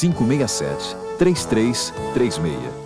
567 3336.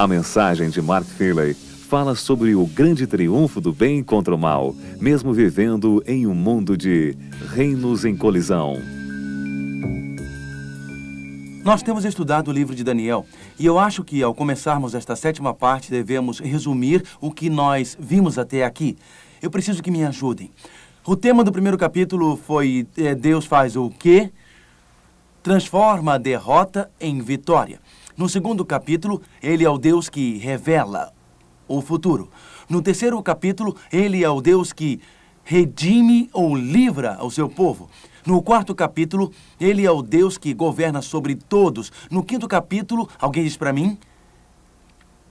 A mensagem de Mark Finley fala sobre o grande triunfo do bem contra o mal, mesmo vivendo em um mundo de reinos em colisão. Nós temos estudado o livro de Daniel e eu acho que, ao começarmos esta sétima parte, devemos resumir o que nós vimos até aqui. Eu preciso que me ajudem. O tema do primeiro capítulo foi é, Deus faz o quê? Transforma a derrota em vitória. No segundo capítulo, ele é o Deus que revela o futuro. No terceiro capítulo, ele é o Deus que redime ou livra o seu povo. No quarto capítulo, ele é o Deus que governa sobre todos. No quinto capítulo, alguém diz para mim?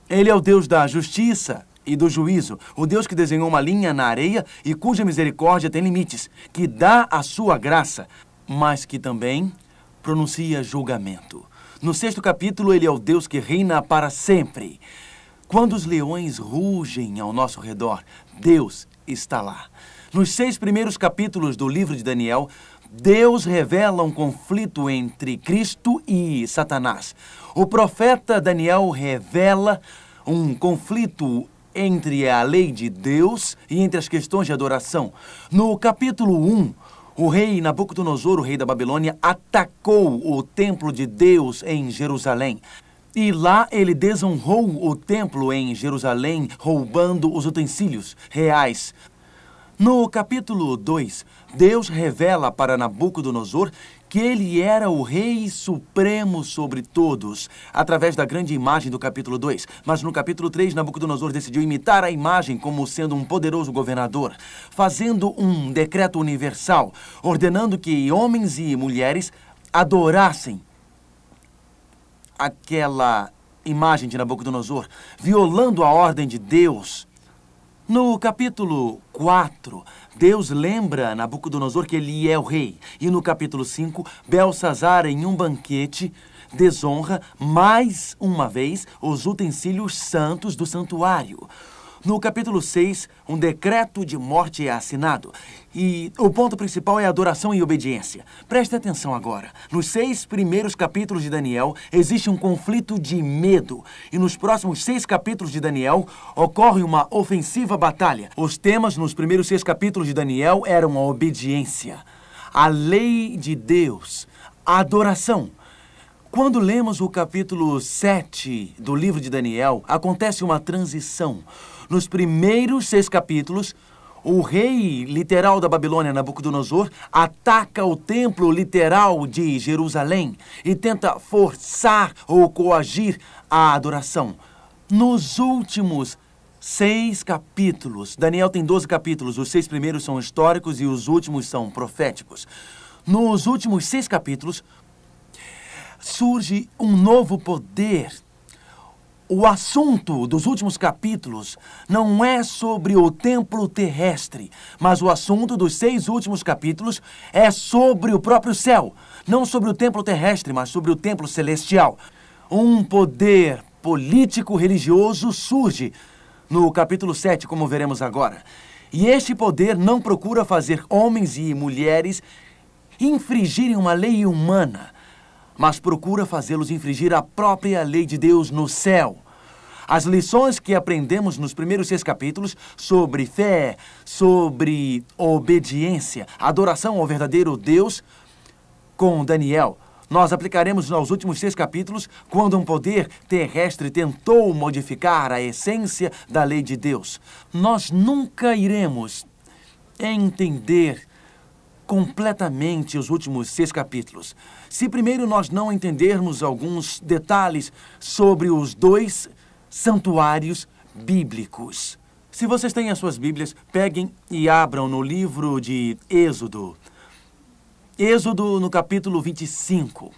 Ele é o Deus da justiça e do juízo, o Deus que desenhou uma linha na areia e cuja misericórdia tem limites, que dá a sua graça, mas que também pronuncia julgamento. No sexto capítulo, ele é o Deus que reina para sempre. Quando os leões rugem ao nosso redor, Deus está lá. Nos seis primeiros capítulos do livro de Daniel, Deus revela um conflito entre Cristo e Satanás. O profeta Daniel revela um conflito entre a lei de Deus e entre as questões de adoração. No capítulo 1, o rei Nabucodonosor, o rei da Babilônia, atacou o templo de Deus em Jerusalém. E lá ele desonrou o templo em Jerusalém, roubando os utensílios reais. No capítulo 2, Deus revela para Nabucodonosor que ele era o rei supremo sobre todos, através da grande imagem do capítulo 2. Mas no capítulo 3, Nabucodonosor decidiu imitar a imagem como sendo um poderoso governador, fazendo um decreto universal, ordenando que homens e mulheres adorassem aquela imagem de Nabucodonosor, violando a ordem de Deus. No capítulo 4, Deus lembra Nabucodonosor que ele é o rei. E no capítulo 5, Belsazar, em um banquete, desonra mais uma vez os utensílios santos do santuário. No capítulo 6, um decreto de morte é assinado. E o ponto principal é adoração e obediência. Preste atenção agora. Nos seis primeiros capítulos de Daniel, existe um conflito de medo. E nos próximos seis capítulos de Daniel, ocorre uma ofensiva batalha. Os temas nos primeiros seis capítulos de Daniel eram a obediência, a lei de Deus, a adoração. Quando lemos o capítulo 7 do livro de Daniel, acontece uma transição. Nos primeiros seis capítulos, o rei literal da Babilônia, Nabucodonosor, ataca o templo literal de Jerusalém e tenta forçar ou coagir a adoração. Nos últimos seis capítulos, Daniel tem 12 capítulos, os seis primeiros são históricos e os últimos são proféticos. Nos últimos seis capítulos, surge um novo poder o assunto dos últimos capítulos não é sobre o templo terrestre, mas o assunto dos seis últimos capítulos é sobre o próprio céu. Não sobre o templo terrestre, mas sobre o templo celestial. Um poder político-religioso surge no capítulo 7, como veremos agora. E este poder não procura fazer homens e mulheres infringirem uma lei humana mas procura fazê-los infringir a própria lei de Deus no céu. As lições que aprendemos nos primeiros seis capítulos sobre fé, sobre obediência, adoração ao verdadeiro Deus, com Daniel, nós aplicaremos nos últimos seis capítulos quando um poder terrestre tentou modificar a essência da lei de Deus. Nós nunca iremos entender completamente os últimos seis capítulos. Se primeiro nós não entendermos alguns detalhes sobre os dois santuários bíblicos. Se vocês têm as suas Bíblias, peguem e abram no livro de Êxodo. Êxodo, no capítulo 25.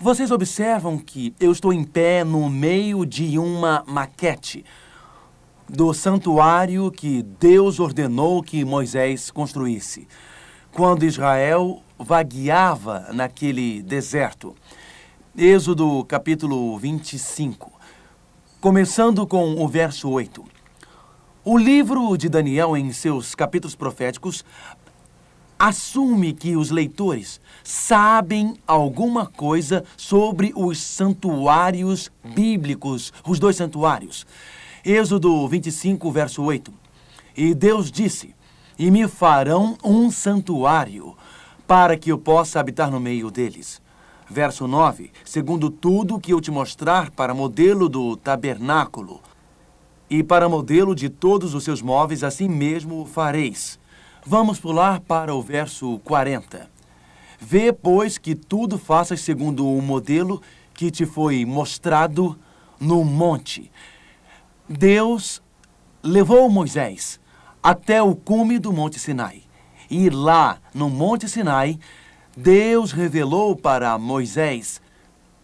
Vocês observam que eu estou em pé no meio de uma maquete do santuário que Deus ordenou que Moisés construísse. Quando Israel vagueava naquele deserto. Êxodo capítulo 25, começando com o verso 8. O livro de Daniel, em seus capítulos proféticos, assume que os leitores sabem alguma coisa sobre os santuários bíblicos, os dois santuários. Êxodo 25, verso 8. E Deus disse: E me farão um santuário, para que eu possa habitar no meio deles. Verso 9: Segundo tudo que eu te mostrar para modelo do tabernáculo, e para modelo de todos os seus móveis, assim mesmo fareis. Vamos pular para o verso 40. Vê, pois, que tudo faças segundo o modelo que te foi mostrado no monte. Deus levou Moisés até o cume do Monte Sinai. E lá, no Monte Sinai, Deus revelou para Moisés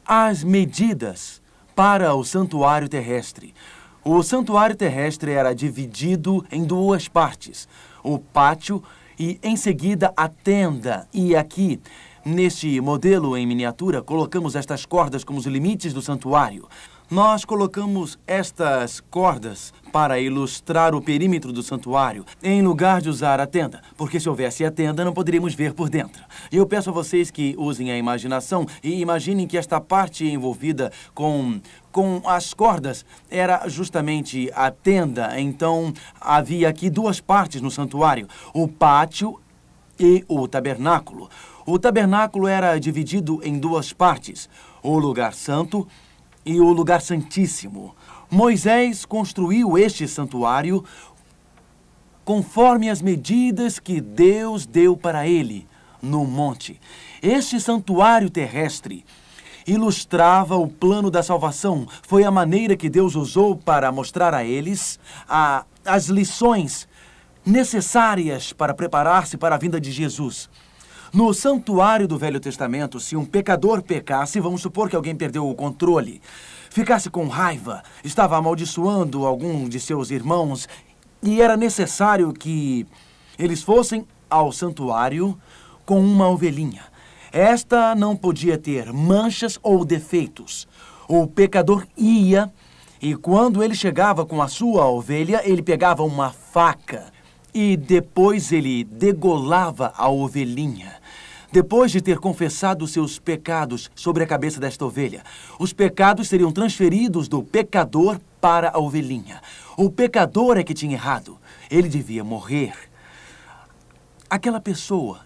as medidas para o santuário terrestre. O santuário terrestre era dividido em duas partes: o pátio e, em seguida, a tenda. E aqui, neste modelo em miniatura, colocamos estas cordas como os limites do santuário. Nós colocamos estas cordas para ilustrar o perímetro do santuário, em lugar de usar a tenda, porque se houvesse a tenda, não poderíamos ver por dentro. Eu peço a vocês que usem a imaginação e imaginem que esta parte envolvida com, com as cordas era justamente a tenda. Então, havia aqui duas partes no santuário: o pátio e o tabernáculo. O tabernáculo era dividido em duas partes: o lugar santo e o lugar santíssimo. Moisés construiu este santuário conforme as medidas que Deus deu para ele no monte. Este santuário terrestre ilustrava o plano da salvação. Foi a maneira que Deus usou para mostrar a eles a, as lições necessárias para preparar-se para a vinda de Jesus. No santuário do Velho Testamento, se um pecador pecasse, vamos supor que alguém perdeu o controle, ficasse com raiva, estava amaldiçoando algum de seus irmãos e era necessário que eles fossem ao santuário com uma ovelhinha. Esta não podia ter manchas ou defeitos. O pecador ia e quando ele chegava com a sua ovelha, ele pegava uma faca e depois ele degolava a ovelhinha. Depois de ter confessado seus pecados sobre a cabeça desta ovelha, os pecados seriam transferidos do pecador para a ovelhinha. O pecador é que tinha errado. Ele devia morrer. Aquela pessoa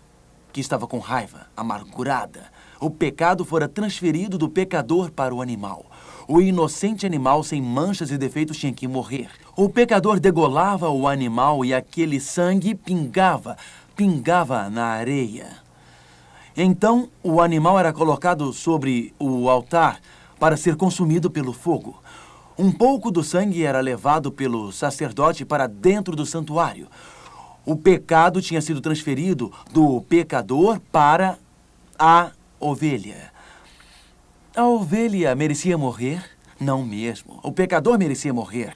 que estava com raiva, amargurada, o pecado fora transferido do pecador para o animal. O inocente animal sem manchas e defeitos tinha que morrer. O pecador degolava o animal e aquele sangue pingava, pingava na areia. Então o animal era colocado sobre o altar para ser consumido pelo fogo. Um pouco do sangue era levado pelo sacerdote para dentro do santuário. O pecado tinha sido transferido do pecador para a ovelha. A ovelha merecia morrer? Não mesmo. O pecador merecia morrer.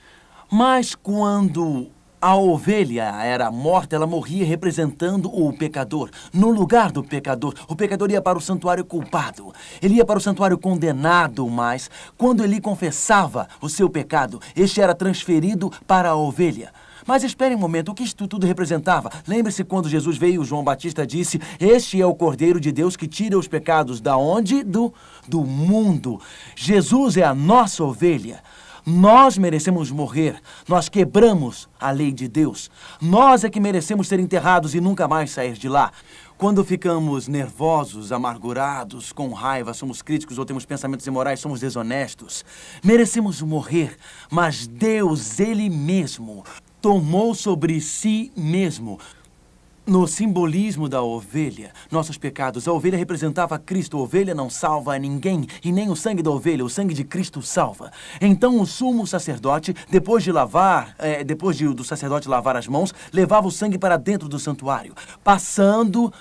Mas quando a ovelha era morta, ela morria representando o pecador. No lugar do pecador, o pecador ia para o santuário culpado. Ele ia para o santuário condenado, mas quando ele confessava o seu pecado, este era transferido para a ovelha. Mas espere um momento, o que isto tudo representava? Lembre-se quando Jesus veio, João Batista disse: Este é o Cordeiro de Deus que tira os pecados da onde? Do, do mundo. Jesus é a nossa ovelha. Nós merecemos morrer. Nós quebramos a lei de Deus. Nós é que merecemos ser enterrados e nunca mais sair de lá. Quando ficamos nervosos, amargurados, com raiva, somos críticos ou temos pensamentos imorais, somos desonestos, merecemos morrer. Mas Deus, Ele mesmo, tomou sobre si mesmo no simbolismo da ovelha, nossos pecados. A ovelha representava Cristo. A ovelha não salva a ninguém, e nem o sangue da ovelha, o sangue de Cristo salva. Então o sumo sacerdote, depois de lavar, é, depois de, do sacerdote lavar as mãos, levava o sangue para dentro do santuário, passando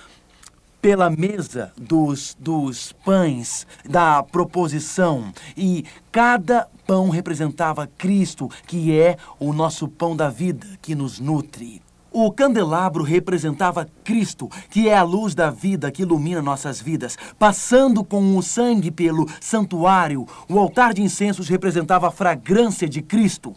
pela mesa dos, dos pães da proposição. E cada pão representava Cristo, que é o nosso pão da vida, que nos nutre. O candelabro representava Cristo, que é a luz da vida que ilumina nossas vidas. Passando com o sangue pelo santuário, o altar de incensos representava a fragrância de Cristo.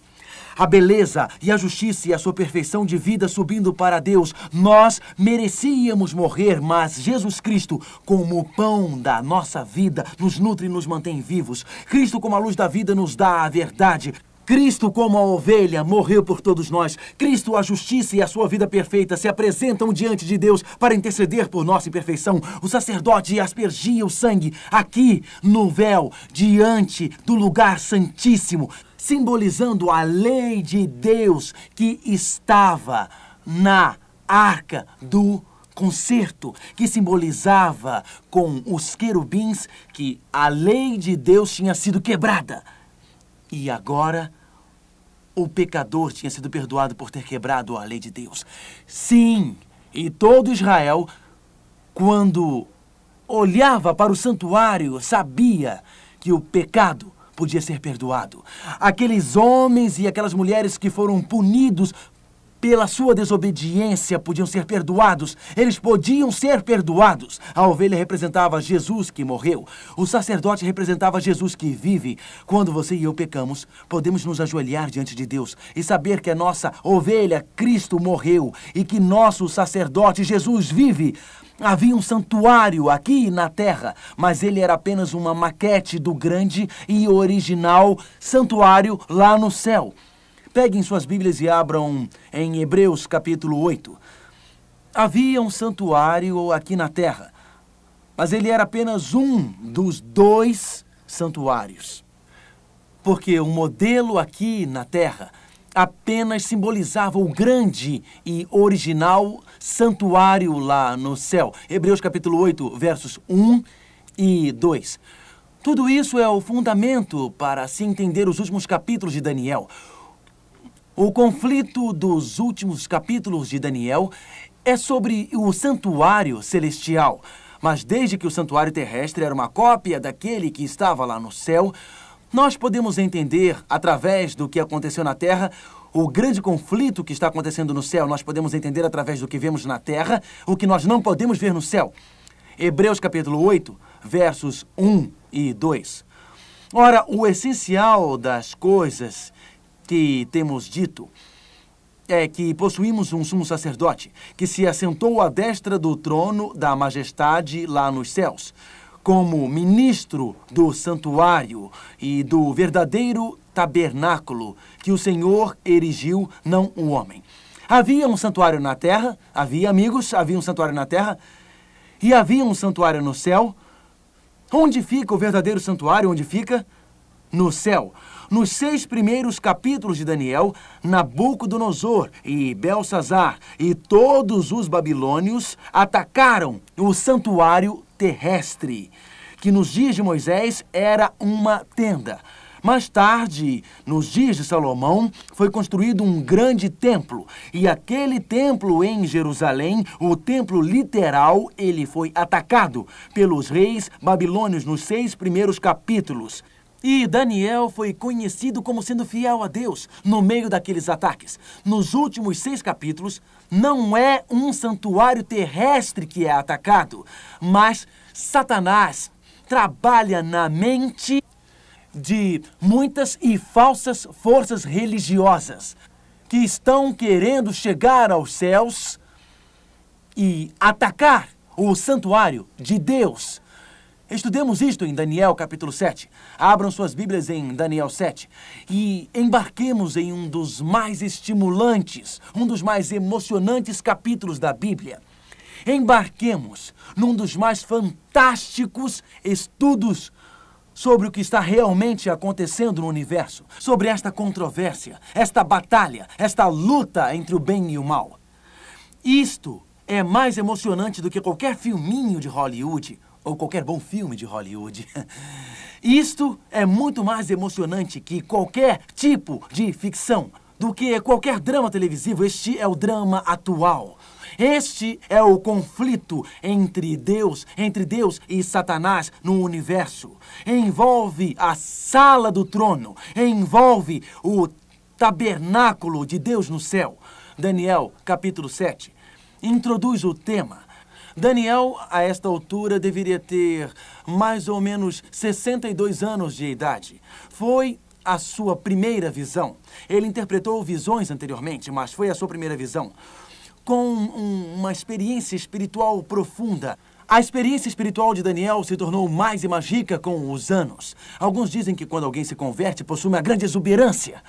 A beleza e a justiça e a sua perfeição de vida subindo para Deus. Nós merecíamos morrer, mas Jesus Cristo, como o pão da nossa vida, nos nutre e nos mantém vivos. Cristo, como a luz da vida, nos dá a verdade. Cristo, como a ovelha, morreu por todos nós. Cristo, a justiça e a sua vida perfeita se apresentam diante de Deus para interceder por nossa imperfeição. O sacerdote aspergia o sangue aqui no véu, diante do lugar santíssimo, simbolizando a lei de Deus que estava na arca do concerto, que simbolizava com os querubins que a lei de Deus tinha sido quebrada. E agora o pecador tinha sido perdoado por ter quebrado a lei de Deus. Sim, e todo Israel, quando olhava para o santuário, sabia que o pecado podia ser perdoado. Aqueles homens e aquelas mulheres que foram punidos pela sua desobediência podiam ser perdoados. Eles podiam ser perdoados. A ovelha representava Jesus que morreu. O sacerdote representava Jesus que vive. Quando você e eu pecamos, podemos nos ajoelhar diante de Deus e saber que a nossa ovelha, Cristo, morreu e que nosso sacerdote, Jesus, vive. Havia um santuário aqui na terra, mas ele era apenas uma maquete do grande e original santuário lá no céu. Peguem suas Bíblias e abram em Hebreus capítulo 8. Havia um santuário aqui na terra, mas ele era apenas um dos dois santuários. Porque o modelo aqui na terra apenas simbolizava o grande e original santuário lá no céu. Hebreus capítulo 8, versos 1 e 2. Tudo isso é o fundamento para se entender os últimos capítulos de Daniel. O conflito dos últimos capítulos de Daniel é sobre o santuário celestial. Mas desde que o santuário terrestre era uma cópia daquele que estava lá no céu, nós podemos entender, através do que aconteceu na terra, o grande conflito que está acontecendo no céu. Nós podemos entender através do que vemos na terra, o que nós não podemos ver no céu. Hebreus capítulo 8, versos 1 e 2. Ora, o essencial das coisas que temos dito é que possuímos um sumo sacerdote que se assentou à destra do trono da majestade lá nos céus, como ministro do santuário e do verdadeiro tabernáculo que o Senhor erigiu, não o homem. Havia um santuário na terra, havia amigos, havia um santuário na terra, e havia um santuário no céu. Onde fica o verdadeiro santuário? Onde fica? No céu. Nos seis primeiros capítulos de Daniel, Nabucodonosor e Belsazar e todos os babilônios atacaram o santuário terrestre, que nos dias de Moisés era uma tenda. Mais tarde, nos dias de Salomão, foi construído um grande templo. E aquele templo em Jerusalém, o templo literal, ele foi atacado pelos reis babilônios nos seis primeiros capítulos. E Daniel foi conhecido como sendo fiel a Deus no meio daqueles ataques. Nos últimos seis capítulos, não é um santuário terrestre que é atacado, mas Satanás trabalha na mente de muitas e falsas forças religiosas que estão querendo chegar aos céus e atacar o santuário de Deus Estudemos isto em Daniel capítulo 7. Abram suas Bíblias em Daniel 7 e embarquemos em um dos mais estimulantes, um dos mais emocionantes capítulos da Bíblia. Embarquemos num dos mais fantásticos estudos sobre o que está realmente acontecendo no universo, sobre esta controvérsia, esta batalha, esta luta entre o bem e o mal. Isto é mais emocionante do que qualquer filminho de Hollywood ou qualquer bom filme de Hollywood. Isto é muito mais emocionante que qualquer tipo de ficção, do que qualquer drama televisivo. Este é o drama atual. Este é o conflito entre Deus, entre Deus e Satanás no universo. Envolve a sala do trono, envolve o tabernáculo de Deus no céu. Daniel, capítulo 7, introduz o tema. Daniel, a esta altura, deveria ter mais ou menos 62 anos de idade. Foi a sua primeira visão. Ele interpretou visões anteriormente, mas foi a sua primeira visão. Com um, uma experiência espiritual profunda. A experiência espiritual de Daniel se tornou mais e mais rica com os anos. Alguns dizem que quando alguém se converte, possui uma grande exuberância.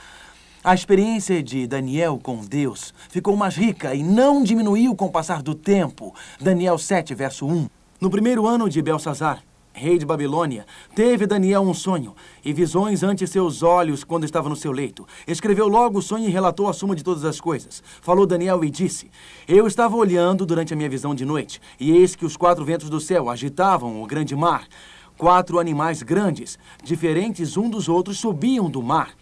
A experiência de Daniel com Deus ficou mais rica e não diminuiu com o passar do tempo. Daniel 7, verso 1. No primeiro ano de Belsazar, rei de Babilônia, teve Daniel um sonho e visões ante seus olhos quando estava no seu leito. Escreveu logo o sonho e relatou a suma de todas as coisas. Falou Daniel e disse: Eu estava olhando durante a minha visão de noite, e eis que os quatro ventos do céu agitavam o grande mar. Quatro animais grandes, diferentes um dos outros, subiam do mar.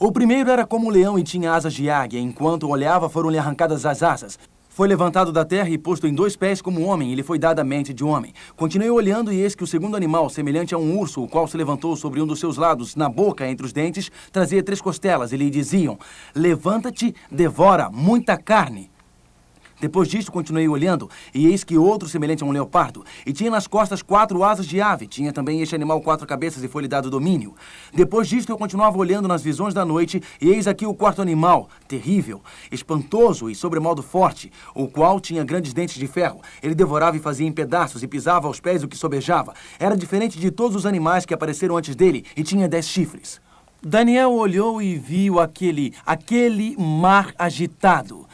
O primeiro era como um leão e tinha asas de águia. Enquanto olhava, foram-lhe arrancadas as asas. Foi levantado da terra e posto em dois pés como homem, e lhe foi dada a mente de homem. Continuei olhando, e eis que o segundo animal, semelhante a um urso, o qual se levantou sobre um dos seus lados, na boca, entre os dentes, trazia três costelas, e lhe diziam: Levanta-te, devora muita carne. Depois disto, continuei olhando, e eis que outro semelhante a um leopardo, e tinha nas costas quatro asas de ave. Tinha também este animal quatro cabeças e foi-lhe dado domínio. Depois disto, eu continuava olhando nas visões da noite, e eis aqui o quarto animal, terrível, espantoso e sobremodo forte, o qual tinha grandes dentes de ferro. Ele devorava e fazia em pedaços, e pisava aos pés o que sobejava. Era diferente de todos os animais que apareceram antes dele, e tinha dez chifres. Daniel olhou e viu aquele, aquele mar agitado.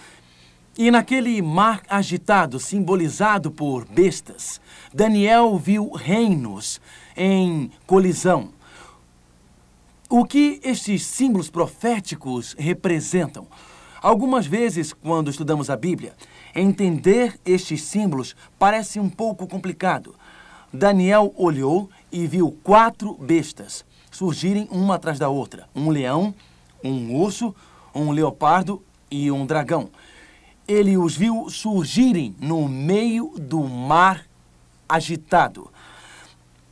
E naquele mar agitado, simbolizado por bestas, Daniel viu reinos em colisão. O que estes símbolos proféticos representam? Algumas vezes, quando estudamos a Bíblia, entender estes símbolos parece um pouco complicado. Daniel olhou e viu quatro bestas surgirem uma atrás da outra: um leão, um urso, um leopardo e um dragão ele os viu surgirem no meio do mar agitado.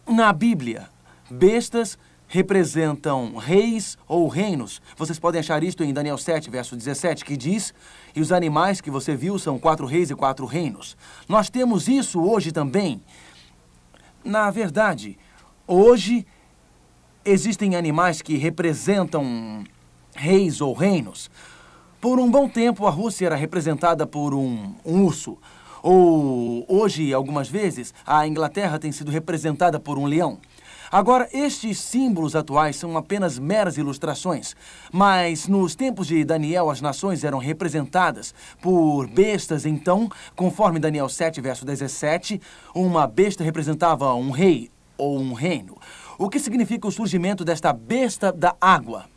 Na Bíblia, bestas representam reis ou reinos. Vocês podem achar isto em Daniel 7, verso 17, que diz: E os animais que você viu são quatro reis e quatro reinos. Nós temos isso hoje também. Na verdade, hoje existem animais que representam reis ou reinos. Por um bom tempo, a Rússia era representada por um, um urso. Ou, hoje, algumas vezes, a Inglaterra tem sido representada por um leão. Agora, estes símbolos atuais são apenas meras ilustrações, mas nos tempos de Daniel, as nações eram representadas por bestas. Então, conforme Daniel 7, verso 17, uma besta representava um rei ou um reino. O que significa o surgimento desta besta da água?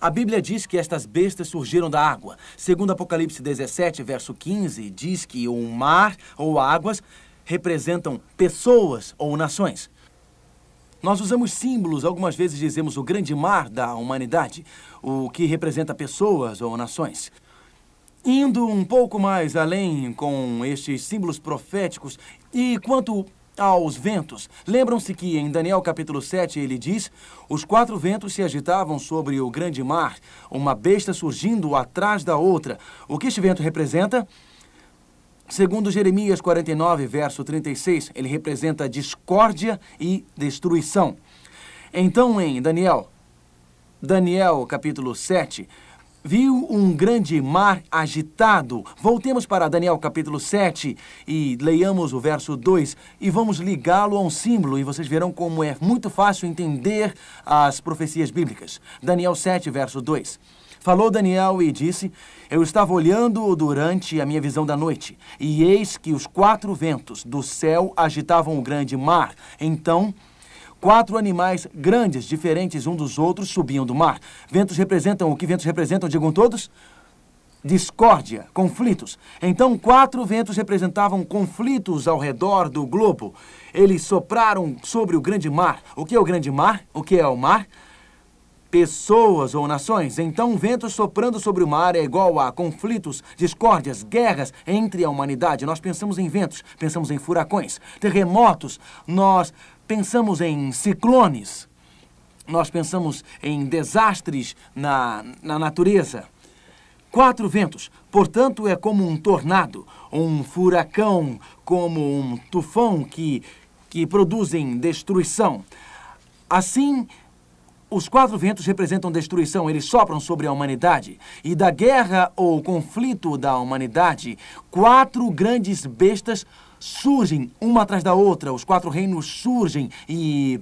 A Bíblia diz que estas bestas surgiram da água. Segundo Apocalipse 17, verso 15, diz que o mar ou águas representam pessoas ou nações. Nós usamos símbolos, algumas vezes dizemos o grande mar da humanidade, o que representa pessoas ou nações. Indo um pouco mais além com estes símbolos proféticos, e quanto aos ventos. Lembram-se que em Daniel capítulo 7 ele diz: Os quatro ventos se agitavam sobre o grande mar, uma besta surgindo atrás da outra. O que este vento representa? Segundo Jeremias 49, verso 36, ele representa discórdia e destruição. Então, em Daniel, Daniel capítulo 7, viu um grande mar agitado. Voltemos para Daniel capítulo 7 e leiamos o verso 2 e vamos ligá-lo a um símbolo e vocês verão como é muito fácil entender as profecias bíblicas. Daniel 7, verso 2. Falou Daniel e disse: Eu estava olhando durante a minha visão da noite, e eis que os quatro ventos do céu agitavam o grande mar. Então Quatro animais grandes, diferentes um dos outros, subiam do mar. Ventos representam o que ventos representam, digam todos? discórdia, conflitos. Então, quatro ventos representavam conflitos ao redor do globo. Eles sopraram sobre o grande mar. O que é o grande mar? O que é o mar? Pessoas ou nações. Então, ventos soprando sobre o mar é igual a conflitos, discórdias, guerras entre a humanidade. Nós pensamos em ventos, pensamos em furacões, terremotos, nós pensamos em ciclones, nós pensamos em desastres na, na natureza. Quatro ventos, portanto, é como um tornado, um furacão, como um tufão que, que produzem destruição. Assim, os quatro ventos representam destruição, eles sopram sobre a humanidade. E da guerra ou conflito da humanidade, quatro grandes bestas surgem uma atrás da outra. Os quatro reinos surgem e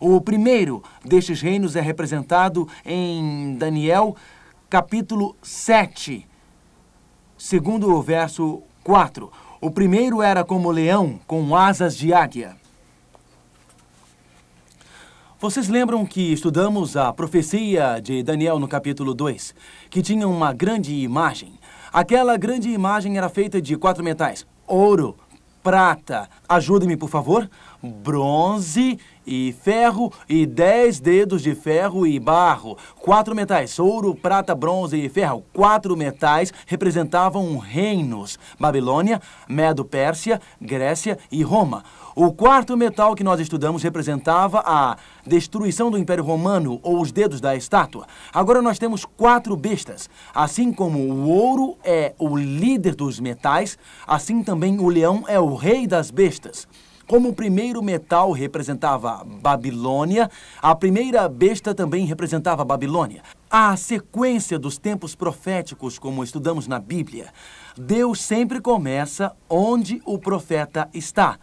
o primeiro destes reinos é representado em Daniel capítulo 7, segundo o verso 4. O primeiro era como leão com asas de águia. Vocês lembram que estudamos a profecia de Daniel no capítulo 2, que tinha uma grande imagem. Aquela grande imagem era feita de quatro metais: ouro, prata, ajude-me por favor, bronze e ferro e dez dedos de ferro e barro. Quatro metais, ouro, prata, bronze e ferro. Quatro metais representavam reinos: Babilônia, Medo-Pérsia, Grécia e Roma. O quarto metal que nós estudamos representava a destruição do Império Romano ou os dedos da estátua. Agora nós temos quatro bestas. Assim como o ouro é o líder dos metais, assim também o leão é o rei das bestas. Como o primeiro metal representava Babilônia, a primeira besta também representava Babilônia. A sequência dos tempos proféticos, como estudamos na Bíblia, Deus sempre começa onde o profeta está.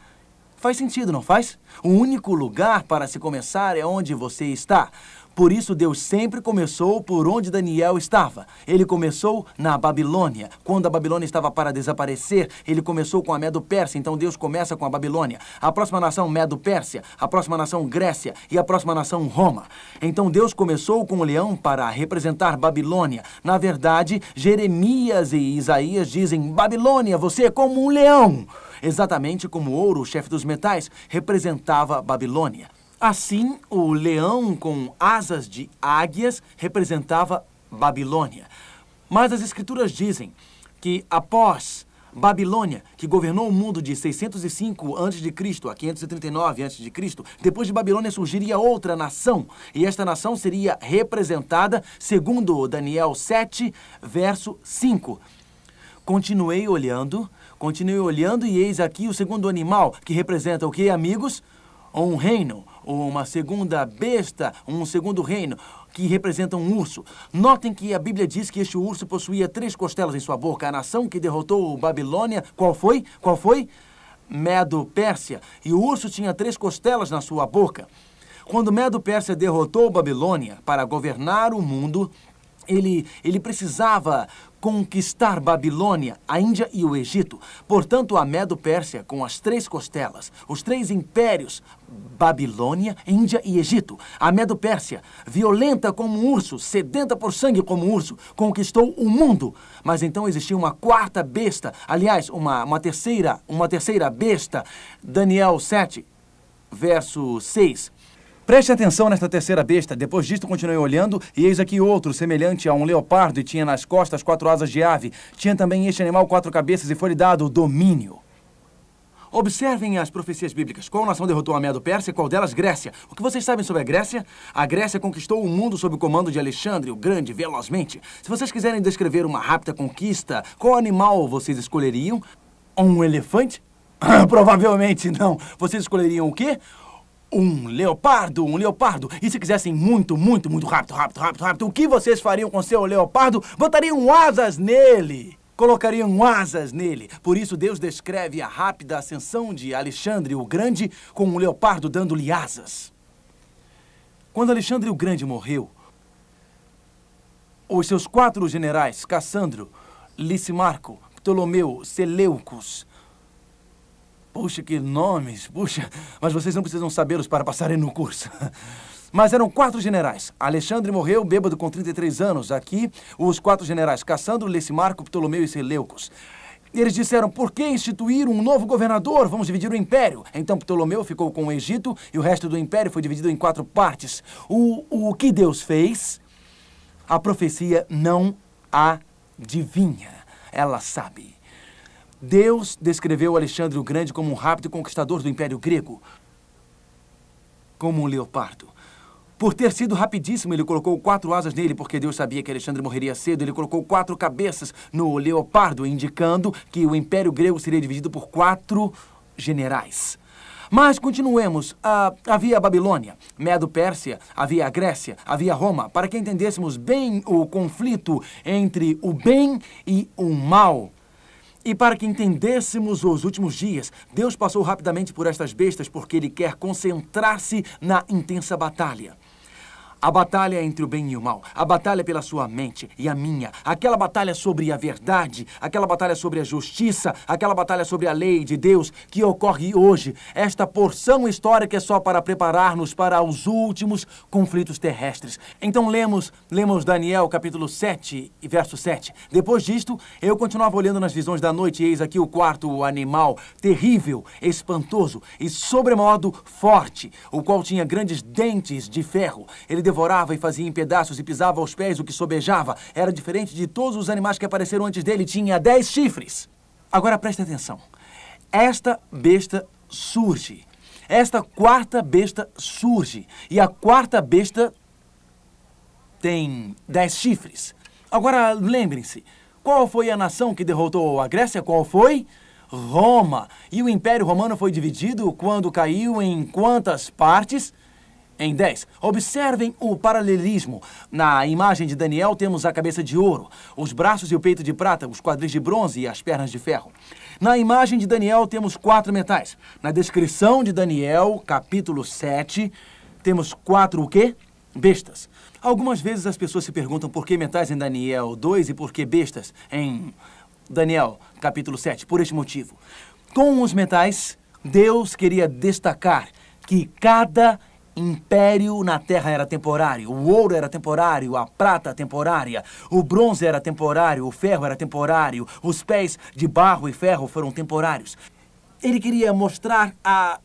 Faz sentido, não faz? O único lugar para se começar é onde você está. Por isso, Deus sempre começou por onde Daniel estava. Ele começou na Babilônia. Quando a Babilônia estava para desaparecer, ele começou com a Medo-Pérsia. Então, Deus começa com a Babilônia. A próxima nação, Medo-Pérsia. A próxima nação, Grécia. E a próxima nação, Roma. Então, Deus começou com o leão para representar Babilônia. Na verdade, Jeremias e Isaías dizem: Babilônia, você é como um leão. Exatamente como ouro, o chefe dos metais, representava Babilônia. Assim, o leão com asas de águias representava Babilônia. Mas as escrituras dizem que após Babilônia, que governou o mundo de 605 a.C. a 539 a.C., depois de Babilônia surgiria outra nação, e esta nação seria representada segundo Daniel 7, verso 5. Continuei olhando, continuei olhando e eis aqui o segundo animal, que representa o que, amigos? Um reino, uma segunda besta, um segundo reino, que representa um urso. Notem que a Bíblia diz que este urso possuía três costelas em sua boca. A nação que derrotou Babilônia, qual foi? Qual foi? Medo-Pérsia. E o urso tinha três costelas na sua boca. Quando Medo-Pérsia derrotou Babilônia para governar o mundo, ele, ele precisava conquistar Babilônia, a Índia e o Egito. Portanto, a Medo-Pérsia, com as três costelas, os três impérios, Babilônia, Índia e Egito. A Medo-Pérsia, violenta como um urso, sedenta por sangue como um urso, conquistou o mundo. Mas então existia uma quarta besta, aliás, uma, uma terceira, uma terceira besta, Daniel 7, verso 6 Preste atenção nesta terceira besta. Depois disto, continuei olhando, e eis aqui outro, semelhante a um leopardo, e tinha nas costas quatro asas de ave. Tinha também este animal quatro cabeças, e foi-lhe dado o domínio. Observem as profecias bíblicas. Qual nação derrotou a Medo-Pérsia? Qual delas? Grécia. O que vocês sabem sobre a Grécia? A Grécia conquistou o mundo sob o comando de Alexandre, o Grande, velozmente. Se vocês quiserem descrever uma rápida conquista, qual animal vocês escolheriam? Um elefante? Provavelmente não. Vocês escolheriam o quê? Um leopardo, um leopardo. E se quisessem muito, muito, muito rápido, rápido, rápido, rápido, o que vocês fariam com seu leopardo? Botariam asas nele! Colocariam asas nele. Por isso, Deus descreve a rápida ascensão de Alexandre o Grande com um leopardo dando-lhe asas. Quando Alexandre o Grande morreu, os seus quatro generais, Cassandro, Licimarco, Ptolomeu, Seleucus, Puxa, que nomes, puxa, mas vocês não precisam sabê-los para passarem no curso. Mas eram quatro generais. Alexandre morreu bêbado com 33 anos. Aqui, os quatro generais, Cassandro, Lecimarco, Ptolomeu e Seleucos. Eles disseram, por que instituir um novo governador? Vamos dividir o império. Então Ptolomeu ficou com o Egito e o resto do império foi dividido em quatro partes. O, o que Deus fez, a profecia não adivinha. Ela sabe. Deus descreveu Alexandre o Grande como um rápido conquistador do Império Grego, como um leopardo. Por ter sido rapidíssimo, ele colocou quatro asas nele, porque Deus sabia que Alexandre morreria cedo. Ele colocou quatro cabeças no leopardo, indicando que o Império Grego seria dividido por quatro generais. Mas continuemos. Ah, havia a Babilônia, Medo-Pérsia, havia a Grécia, havia Roma. Para que entendêssemos bem o conflito entre o bem e o mal. E para que entendêssemos os últimos dias, Deus passou rapidamente por estas bestas porque Ele quer concentrar-se na intensa batalha. A batalha entre o bem e o mal, a batalha pela sua mente e a minha, aquela batalha sobre a verdade, aquela batalha sobre a justiça, aquela batalha sobre a lei de Deus que ocorre hoje. Esta porção histórica é só para preparar-nos para os últimos conflitos terrestres. Então lemos, lemos Daniel capítulo 7 e verso 7. Depois disto, eu continuava olhando nas visões da noite e eis aqui o quarto animal, terrível, espantoso e sobremodo forte, o qual tinha grandes dentes de ferro. Ele devorava e fazia em pedaços e pisava aos pés o que sobejava. Era diferente de todos os animais que apareceram antes dele. Tinha dez chifres. Agora preste atenção. Esta besta surge. Esta quarta besta surge. E a quarta besta tem dez chifres. Agora lembrem-se: qual foi a nação que derrotou a Grécia? Qual foi? Roma. E o Império Romano foi dividido quando caiu em quantas partes? Em 10. Observem o paralelismo. Na imagem de Daniel temos a cabeça de ouro, os braços e o peito de prata, os quadris de bronze e as pernas de ferro. Na imagem de Daniel temos quatro metais. Na descrição de Daniel, capítulo 7, temos quatro o quê? Bestas. Algumas vezes as pessoas se perguntam por que metais em Daniel 2 e por que bestas em Daniel, capítulo 7. Por este motivo. Com os metais, Deus queria destacar que cada império na terra era temporário, o ouro era temporário, a prata temporária, o bronze era temporário, o ferro era temporário, os pés de barro e ferro foram temporários. Ele queria mostrar a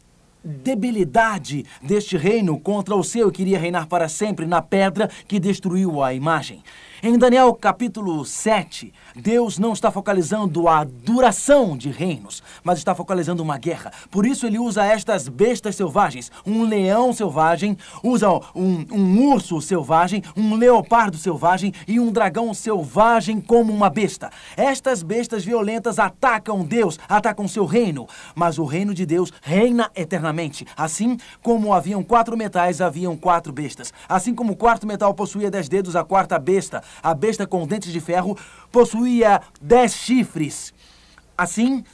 debilidade deste reino contra o seu, queria reinar para sempre na pedra que destruiu a imagem. Em Daniel capítulo 7, Deus não está focalizando a duração de reinos, mas está focalizando uma guerra. Por isso ele usa estas bestas selvagens. Um leão selvagem, usa um, um urso selvagem, um leopardo selvagem e um dragão selvagem como uma besta. Estas bestas violentas atacam Deus, atacam seu reino, mas o reino de Deus reina eternamente. Assim como haviam quatro metais, haviam quatro bestas. Assim como o quarto metal possuía dez dedos, a quarta besta a besta com dentes de ferro possuía dez chifres. Assim,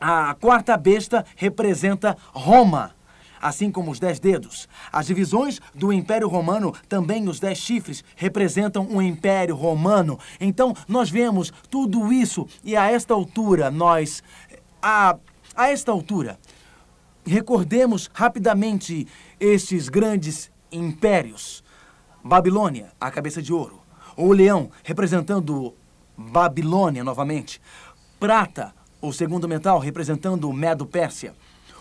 a quarta besta representa Roma, assim como os dez dedos. As divisões do Império Romano, também os dez chifres, representam o Império Romano. Então, nós vemos tudo isso e a esta altura, nós. A, a esta altura, recordemos rapidamente estes grandes impérios. Babilônia, a cabeça de ouro o leão, representando Babilônia novamente. Prata, o segundo metal, representando Medo-Pérsia.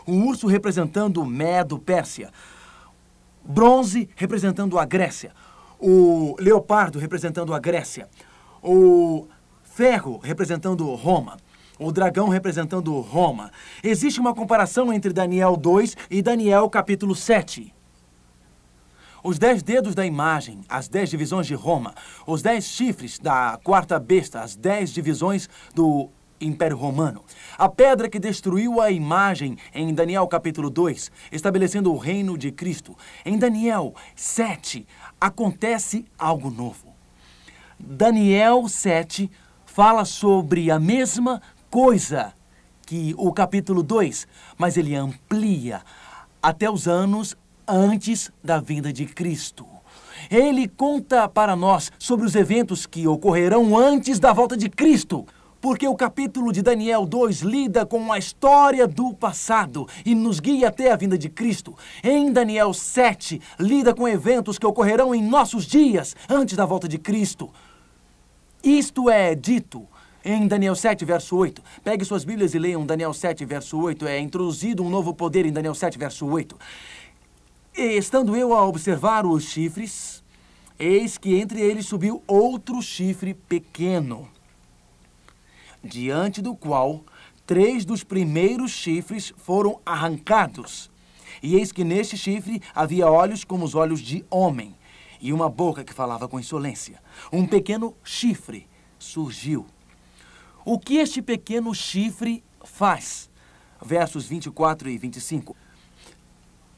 O urso representando Medo-Pérsia. Bronze, representando a Grécia. O leopardo, representando a Grécia. O ferro, representando Roma. O dragão representando Roma. Existe uma comparação entre Daniel 2 e Daniel capítulo 7. Os dez dedos da imagem, as dez divisões de Roma, os dez chifres da quarta besta, as dez divisões do Império Romano. A pedra que destruiu a imagem em Daniel capítulo 2, estabelecendo o reino de Cristo. Em Daniel 7, acontece algo novo. Daniel 7 fala sobre a mesma coisa que o capítulo 2, mas ele amplia até os anos antes da vinda de Cristo. Ele conta para nós sobre os eventos que ocorrerão antes da volta de Cristo. porque o capítulo de Daniel 2 lida com a história do passado e nos guia até a vinda de Cristo. Em Daniel 7, lida com eventos que ocorrerão em nossos dias antes da volta de Cristo. Isto é dito em Daniel 7, verso 8. Pegue suas Bíblias e leiam Daniel 7, verso 8. É introduzido um novo poder em Daniel 7, verso 8. E estando eu a observar os chifres, eis que entre eles subiu outro chifre pequeno diante do qual três dos primeiros chifres foram arrancados. E eis que neste chifre havia olhos como os olhos de homem, e uma boca que falava com insolência. Um pequeno chifre surgiu. O que este pequeno chifre faz? Versos 24 e 25.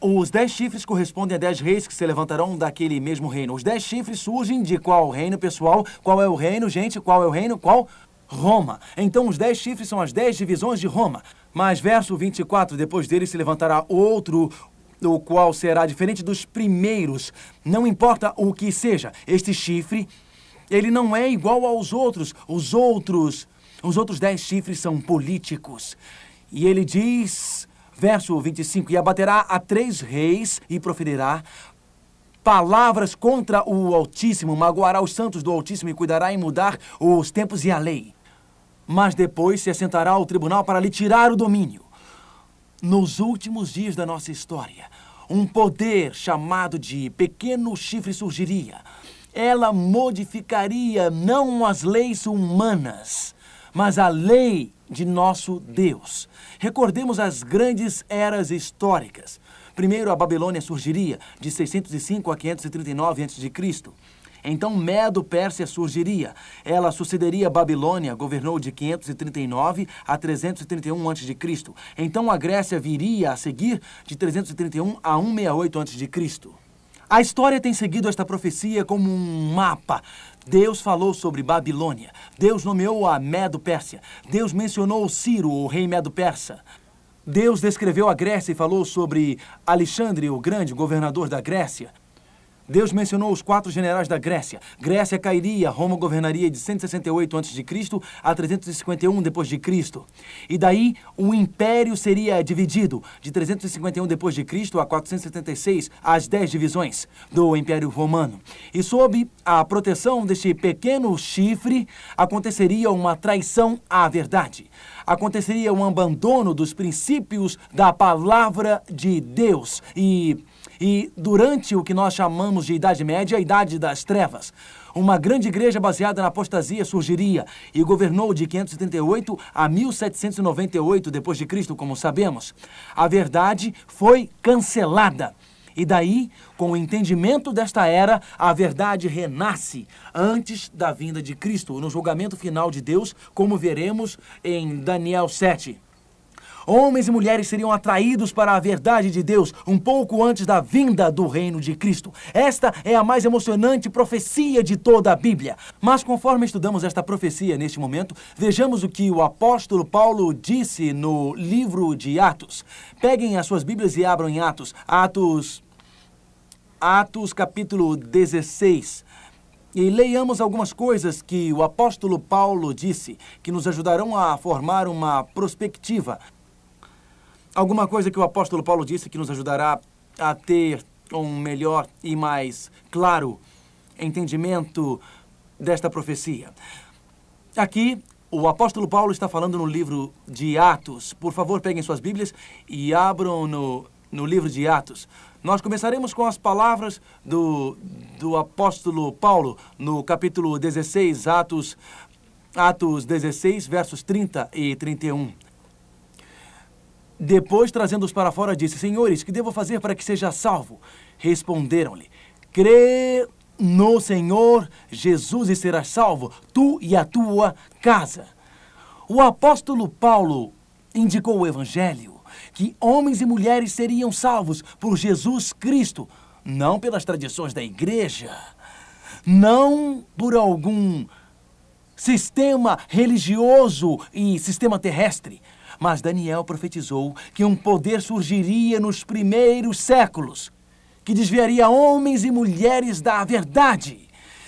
Os dez chifres correspondem a dez reis que se levantarão daquele mesmo reino. Os dez chifres surgem de qual reino, pessoal? Qual é o reino, gente? Qual é o reino? Qual? Roma. Então os dez chifres são as dez divisões de Roma. Mas verso 24, depois dele se levantará outro, o qual será diferente dos primeiros. Não importa o que seja, este chifre, ele não é igual aos outros. Os outros, os outros dez chifres são políticos. E ele diz, verso 25, e abaterá a três reis e proferirá palavras contra o Altíssimo, magoará os santos do Altíssimo e cuidará em mudar os tempos e a lei mas depois se assentará ao tribunal para lhe tirar o domínio. Nos últimos dias da nossa história, um poder chamado de pequeno chifre surgiria. Ela modificaria não as leis humanas, mas a lei de nosso Deus. Recordemos as grandes eras históricas. Primeiro, a Babilônia surgiria de 605 a 539 a.C. Então Medo-Pérsia surgiria. Ela sucederia a Babilônia, governou de 539 a 331 a.C. Então a Grécia viria a seguir de 331 a 168 a.C. A história tem seguido esta profecia como um mapa. Deus falou sobre Babilônia. Deus nomeou a Medo-Pérsia. Deus mencionou Ciro, o rei Medo-Persa. Deus descreveu a Grécia e falou sobre Alexandre, o grande governador da Grécia. Deus mencionou os quatro generais da Grécia. Grécia cairia, Roma governaria de 168 a.C. a 351 d.C. E daí o império seria dividido de 351 d.C. a 476, as dez divisões do Império Romano. E sob a proteção deste pequeno chifre, aconteceria uma traição à verdade. Aconteceria um abandono dos princípios da palavra de Deus e e durante o que nós chamamos de Idade Média, a Idade das Trevas, uma grande igreja baseada na apostasia surgiria e governou de 538 a 1798 depois de Cristo, como sabemos. A verdade foi cancelada. E daí, com o entendimento desta era, a verdade renasce antes da vinda de Cristo, no julgamento final de Deus, como veremos em Daniel 7. Homens e mulheres seriam atraídos para a verdade de Deus um pouco antes da vinda do reino de Cristo. Esta é a mais emocionante profecia de toda a Bíblia. Mas conforme estudamos esta profecia neste momento, vejamos o que o apóstolo Paulo disse no livro de Atos. Peguem as suas Bíblias e abram em Atos. Atos Atos capítulo 16. E leiamos algumas coisas que o apóstolo Paulo disse, que nos ajudarão a formar uma perspectiva alguma coisa que o apóstolo Paulo disse que nos ajudará a ter um melhor e mais claro entendimento desta profecia. Aqui, o apóstolo Paulo está falando no livro de Atos. Por favor, peguem suas Bíblias e abram no, no livro de Atos. Nós começaremos com as palavras do, do apóstolo Paulo no capítulo 16, Atos, Atos 16, versos 30 e 31. Depois, trazendo-os para fora, disse: Senhores, que devo fazer para que seja salvo? Responderam-lhe: Crê no Senhor Jesus e serás salvo, tu e a tua casa. O apóstolo Paulo indicou o Evangelho que homens e mulheres seriam salvos por Jesus Cristo, não pelas tradições da igreja, não por algum sistema religioso e sistema terrestre, mas Daniel profetizou que um poder surgiria nos primeiros séculos, que desviaria homens e mulheres da verdade,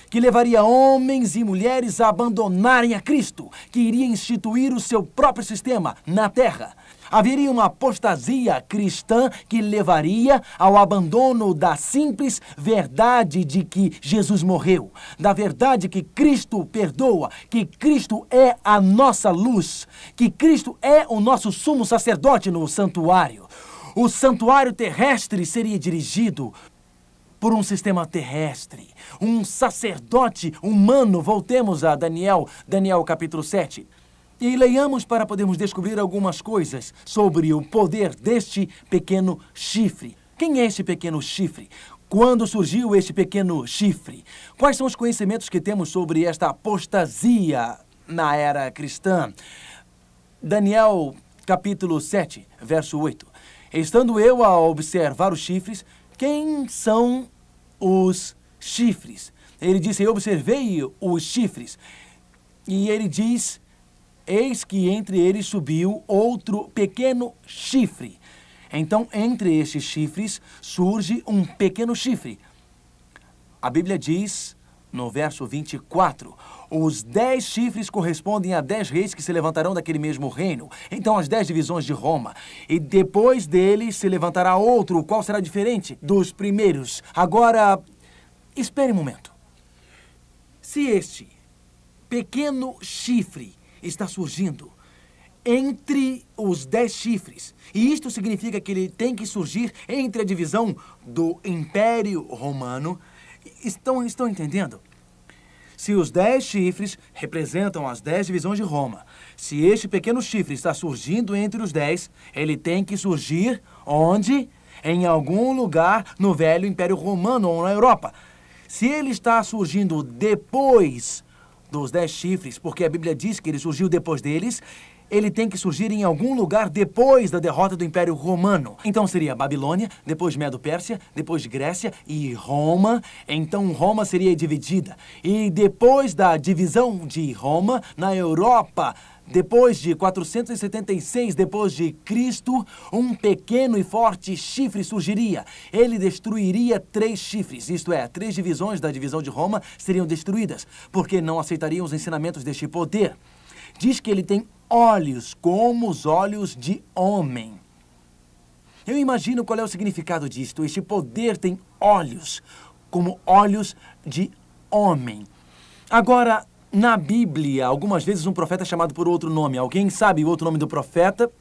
que levaria homens e mulheres a abandonarem a Cristo, que iria instituir o seu próprio sistema na terra. Haveria uma apostasia cristã que levaria ao abandono da simples verdade de que Jesus morreu, da verdade que Cristo perdoa, que Cristo é a nossa luz, que Cristo é o nosso sumo sacerdote no santuário. O santuário terrestre seria dirigido por um sistema terrestre, um sacerdote humano. Voltemos a Daniel, Daniel capítulo 7. E leiamos para podermos descobrir algumas coisas sobre o poder deste pequeno chifre. Quem é este pequeno chifre? Quando surgiu este pequeno chifre? Quais são os conhecimentos que temos sobre esta apostasia na era cristã? Daniel, capítulo 7, verso 8. Estando eu a observar os chifres, quem são os chifres? Ele disse: Eu observei os chifres. E ele diz Eis que entre eles subiu outro pequeno chifre. Então, entre estes chifres surge um pequeno chifre. A Bíblia diz, no verso 24, os dez chifres correspondem a dez reis que se levantarão daquele mesmo reino. Então, as dez divisões de Roma. E depois deles se levantará outro, o qual será diferente dos primeiros. Agora, espere um momento. Se este pequeno chifre está surgindo entre os dez chifres. E isto significa que ele tem que surgir entre a divisão do Império Romano. Estão, estão entendendo? Se os dez chifres representam as dez divisões de Roma, se este pequeno chifre está surgindo entre os dez, ele tem que surgir onde? Em algum lugar no velho Império Romano ou na Europa. Se ele está surgindo depois dos dez chifres, porque a Bíblia diz que ele surgiu depois deles, ele tem que surgir em algum lugar depois da derrota do Império Romano. Então seria Babilônia, depois Medo-Pérsia, depois Grécia e Roma. Então Roma seria dividida. E depois da divisão de Roma, na Europa, depois de 476 depois de Cristo, um pequeno e forte chifre surgiria. Ele destruiria três chifres, isto é, três divisões da divisão de Roma seriam destruídas, porque não aceitariam os ensinamentos deste poder. Diz que ele tem olhos como os olhos de homem. Eu imagino qual é o significado disto. Este poder tem olhos como olhos de homem. Agora, na Bíblia, algumas vezes um profeta é chamado por outro nome. Alguém sabe o outro nome do profeta?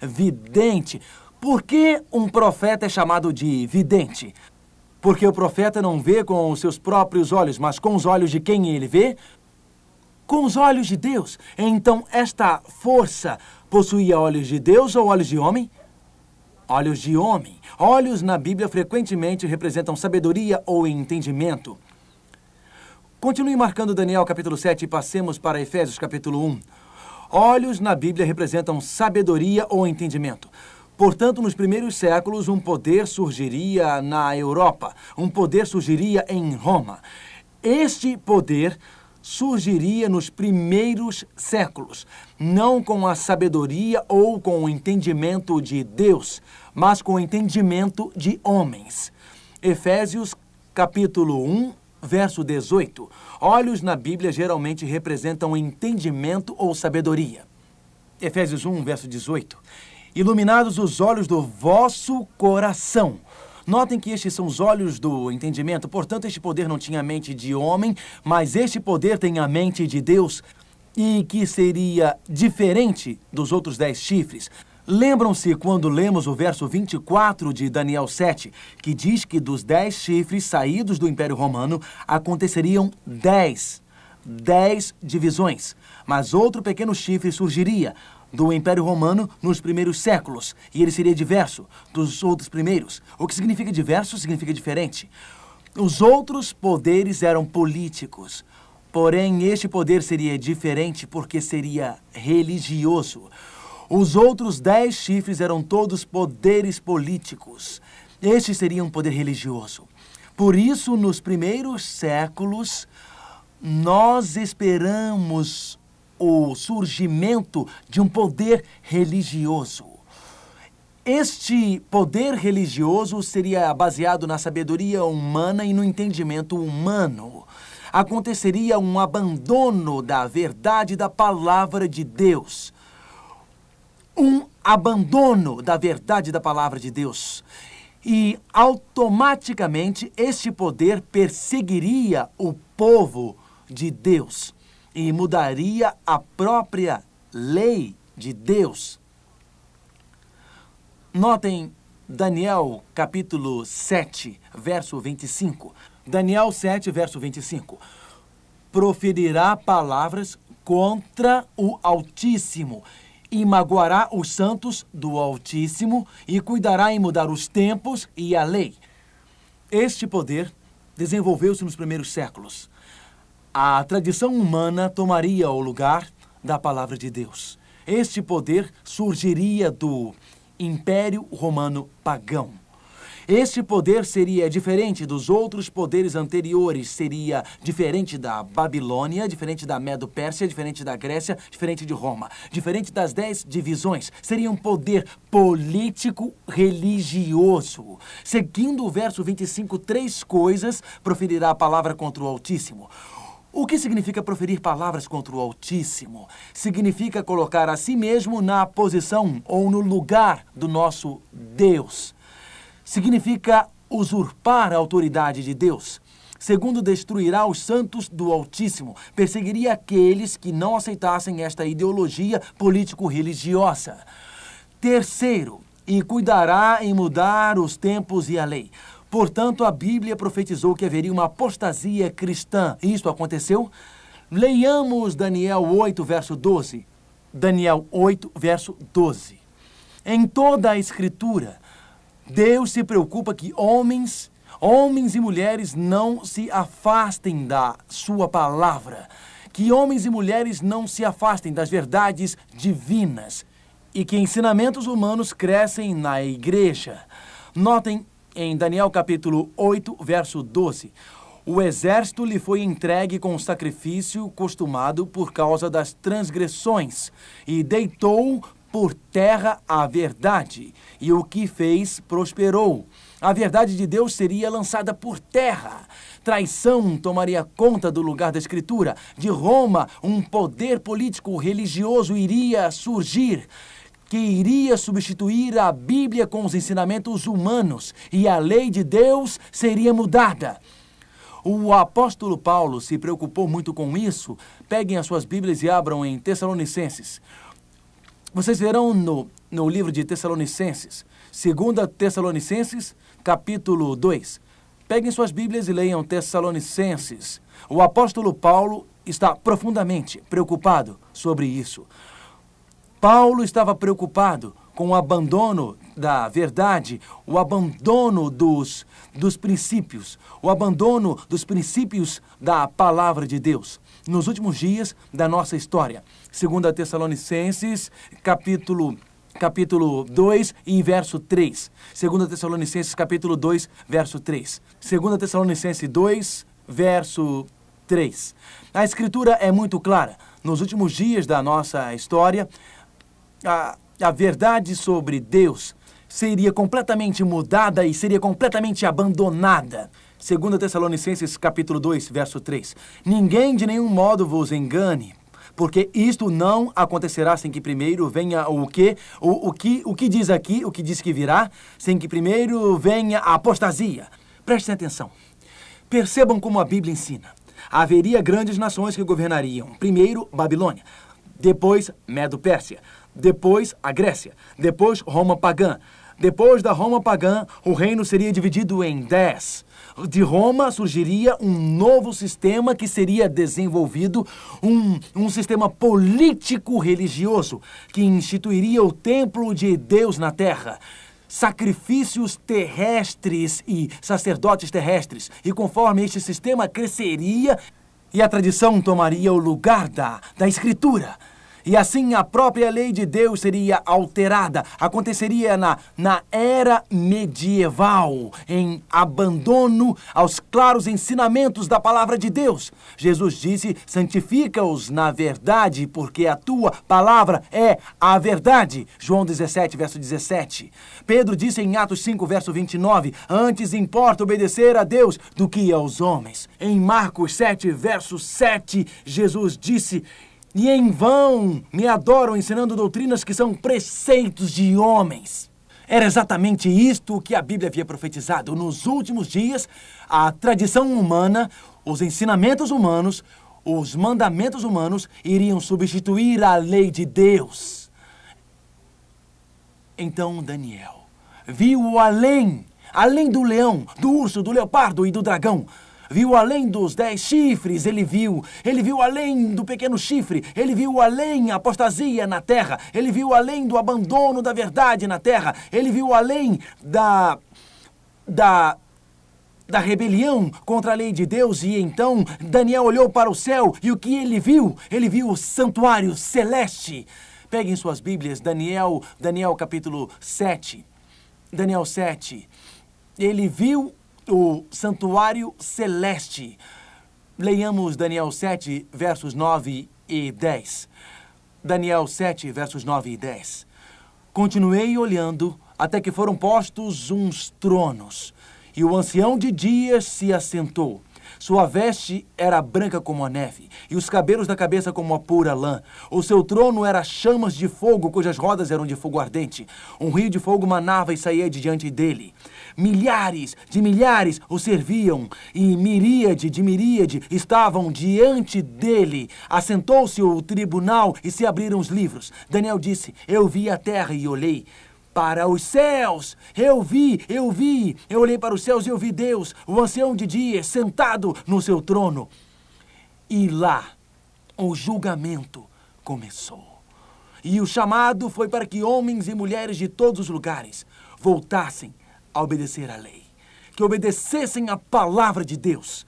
Vidente. Por que um profeta é chamado de vidente? Porque o profeta não vê com os seus próprios olhos, mas com os olhos de quem ele vê? Com os olhos de Deus. Então, esta força possuía olhos de Deus ou olhos de homem? Olhos de homem. Olhos na Bíblia frequentemente representam sabedoria ou entendimento. Continue marcando Daniel capítulo 7 e passemos para Efésios capítulo 1. Olhos na Bíblia representam sabedoria ou entendimento. Portanto, nos primeiros séculos, um poder surgiria na Europa, um poder surgiria em Roma. Este poder surgiria nos primeiros séculos, não com a sabedoria ou com o entendimento de Deus, mas com o entendimento de homens. Efésios capítulo 1, verso 18. Olhos na Bíblia geralmente representam entendimento ou sabedoria. Efésios 1, verso 18. Iluminados os olhos do vosso coração. Notem que estes são os olhos do entendimento, portanto, este poder não tinha mente de homem, mas este poder tem a mente de Deus e que seria diferente dos outros dez chifres. Lembram-se quando lemos o verso 24 de Daniel 7, que diz que dos dez chifres saídos do Império Romano aconteceriam dez, dez divisões. Mas outro pequeno chifre surgiria do Império Romano nos primeiros séculos, e ele seria diverso dos outros primeiros. O que significa diverso significa diferente. Os outros poderes eram políticos, porém este poder seria diferente porque seria religioso. Os outros dez chifres eram todos poderes políticos. Este seria um poder religioso. Por isso, nos primeiros séculos, nós esperamos o surgimento de um poder religioso. Este poder religioso seria baseado na sabedoria humana e no entendimento humano. aconteceria um abandono da verdade da palavra de Deus. Um abandono da verdade da palavra de Deus. E automaticamente este poder perseguiria o povo de Deus e mudaria a própria lei de Deus. Notem Daniel capítulo 7, verso 25. Daniel 7, verso 25. Proferirá palavras contra o Altíssimo magoará os santos do Altíssimo e cuidará em mudar os tempos e a lei. Este poder desenvolveu-se nos primeiros séculos. A tradição humana tomaria o lugar da palavra de Deus. Este poder surgiria do Império Romano Pagão. Este poder seria diferente dos outros poderes anteriores, seria diferente da Babilônia, diferente da Medo-Pérsia, diferente da Grécia, diferente de Roma, diferente das dez divisões. Seria um poder político religioso. Seguindo o verso 25, três coisas proferirá a palavra contra o Altíssimo. O que significa proferir palavras contra o Altíssimo? Significa colocar a si mesmo na posição ou no lugar do nosso Deus significa usurpar a autoridade de Deus. Segundo, destruirá os santos do Altíssimo, perseguiria aqueles que não aceitassem esta ideologia político-religiosa. Terceiro, e cuidará em mudar os tempos e a lei. Portanto, a Bíblia profetizou que haveria uma apostasia cristã. Isto aconteceu? Leiamos Daniel 8, verso 12. Daniel 8, verso 12. Em toda a Escritura, Deus se preocupa que homens, homens e mulheres não se afastem da sua palavra, que homens e mulheres não se afastem das verdades divinas e que ensinamentos humanos crescem na igreja. Notem em Daniel capítulo 8, verso 12. O exército lhe foi entregue com o sacrifício costumado por causa das transgressões, e deitou por terra a verdade, e o que fez prosperou. A verdade de Deus seria lançada por terra. Traição tomaria conta do lugar da Escritura. De Roma, um poder político religioso iria surgir que iria substituir a Bíblia com os ensinamentos humanos e a lei de Deus seria mudada. O apóstolo Paulo se preocupou muito com isso. Peguem as suas Bíblias e abram em Tessalonicenses. Vocês verão no, no livro de Tessalonicenses, 2 Tessalonicenses, capítulo 2. Peguem suas Bíblias e leiam Tessalonicenses. O apóstolo Paulo está profundamente preocupado sobre isso. Paulo estava preocupado com o abandono da verdade, o abandono dos, dos princípios, o abandono dos princípios da palavra de Deus nos últimos dias da nossa história. 2 Tessalonicenses, capítulo capítulo 2 e verso 3. 2 Tessalonicenses, capítulo 2, verso 3. 2 Tessalonicenses 2, verso 3. A escritura é muito clara. Nos últimos dias da nossa história, a, a verdade sobre Deus seria completamente mudada e seria completamente abandonada. 2 Tessalonicenses capítulo 2, verso 3. Ninguém de nenhum modo vos engane, porque isto não acontecerá sem que primeiro venha o que? O, o que o que diz aqui, o que diz que virá, sem que primeiro venha a apostasia. Prestem atenção. Percebam como a Bíblia ensina. Haveria grandes nações que governariam. Primeiro, Babilônia. Depois, Medo-Pérsia. Depois, a Grécia. Depois, Roma pagã. Depois da Roma pagã, o reino seria dividido em dez de Roma surgiria um novo sistema que seria desenvolvido, um, um sistema político-religioso que instituiria o templo de Deus na terra sacrifícios terrestres e sacerdotes terrestres. E conforme este sistema cresceria e a tradição tomaria o lugar da, da escritura. E assim a própria lei de Deus seria alterada. Aconteceria na, na era medieval, em abandono aos claros ensinamentos da palavra de Deus. Jesus disse: santifica-os na verdade, porque a tua palavra é a verdade. João 17, verso 17. Pedro disse em Atos 5, verso 29: Antes importa obedecer a Deus do que aos homens. Em Marcos 7, verso 7, Jesus disse: e em vão me adoram ensinando doutrinas que são preceitos de homens. Era exatamente isto que a Bíblia havia profetizado. Nos últimos dias, a tradição humana, os ensinamentos humanos, os mandamentos humanos iriam substituir a lei de Deus. Então Daniel viu além, além do leão, do urso, do leopardo e do dragão, viu além dos dez chifres, ele viu. Ele viu além do pequeno chifre, ele viu além a apostasia na terra, ele viu além do abandono da verdade na terra, ele viu além da. da. da rebelião contra a lei de Deus. E então Daniel olhou para o céu e o que ele viu? Ele viu o santuário celeste. Peguem suas Bíblias, Daniel, Daniel capítulo 7. Daniel 7. Ele viu o santuário celeste. Leiamos Daniel 7, versos 9 e 10. Daniel 7, versos 9 e 10. Continuei olhando até que foram postos uns tronos, e o ancião de dias se assentou. Sua veste era branca como a neve, e os cabelos da cabeça como a pura lã. O seu trono era chamas de fogo, cujas rodas eram de fogo ardente. Um rio de fogo manava e saía de diante dele. Milhares de milhares o serviam, e miríade de miríade estavam diante dele. Assentou-se o tribunal e se abriram os livros. Daniel disse: Eu vi a terra e olhei para os céus. Eu vi, eu vi, eu olhei para os céus e eu vi Deus, o ancião de dias, sentado no seu trono. E lá o julgamento começou. E o chamado foi para que homens e mulheres de todos os lugares voltassem a obedecer à lei, que obedecessem à palavra de Deus.